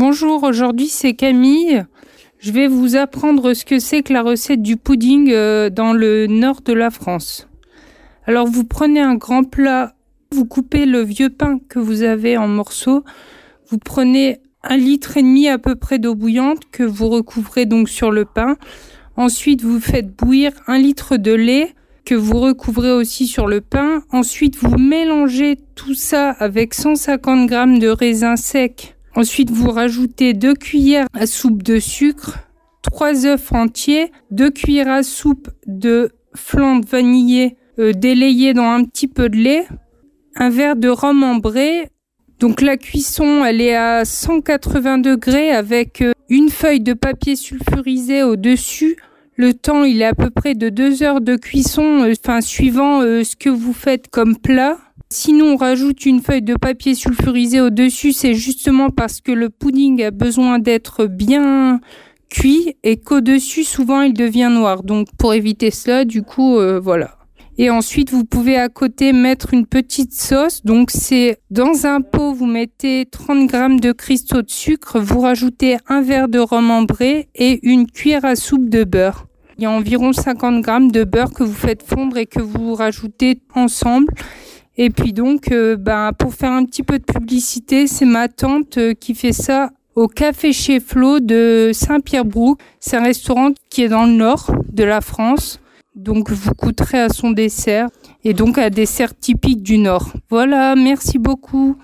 Bonjour, aujourd'hui c'est Camille. Je vais vous apprendre ce que c'est que la recette du pudding euh, dans le nord de la France. Alors vous prenez un grand plat, vous coupez le vieux pain que vous avez en morceaux, vous prenez un litre et demi à peu près d'eau bouillante que vous recouvrez donc sur le pain. Ensuite vous faites bouillir un litre de lait que vous recouvrez aussi sur le pain. Ensuite vous mélangez tout ça avec 150 g de raisins secs Ensuite, vous rajoutez deux cuillères à soupe de sucre, trois œufs entiers, deux cuillères à soupe de flan vanillé euh, délayé dans un petit peu de lait, un verre de rhum ambré. Donc la cuisson, elle est à 180 degrés avec euh, une feuille de papier sulfurisé au-dessus. Le temps, il est à peu près de deux heures de cuisson, euh, suivant ce que vous faites comme plat. Sinon, on rajoute une feuille de papier sulfurisé au-dessus, c'est justement parce que le pudding a besoin d'être bien cuit et qu'au-dessus, souvent, il devient noir. Donc, pour éviter cela, du coup, euh, voilà. Et ensuite, vous pouvez à côté mettre une petite sauce. Donc, c'est dans un pot, vous mettez 30 grammes de cristaux de sucre, vous rajoutez un verre de rhum ambré et une cuillère à soupe de beurre. Il y a environ 50 grammes de beurre que vous faites fondre et que vous rajoutez ensemble. Et puis donc, euh, ben, pour faire un petit peu de publicité, c'est ma tante euh, qui fait ça au Café chez Flo de Saint-Pierre-Brouck. C'est un restaurant qui est dans le nord de la France. Donc vous coûterez à son dessert et donc un dessert typique du nord. Voilà, merci beaucoup.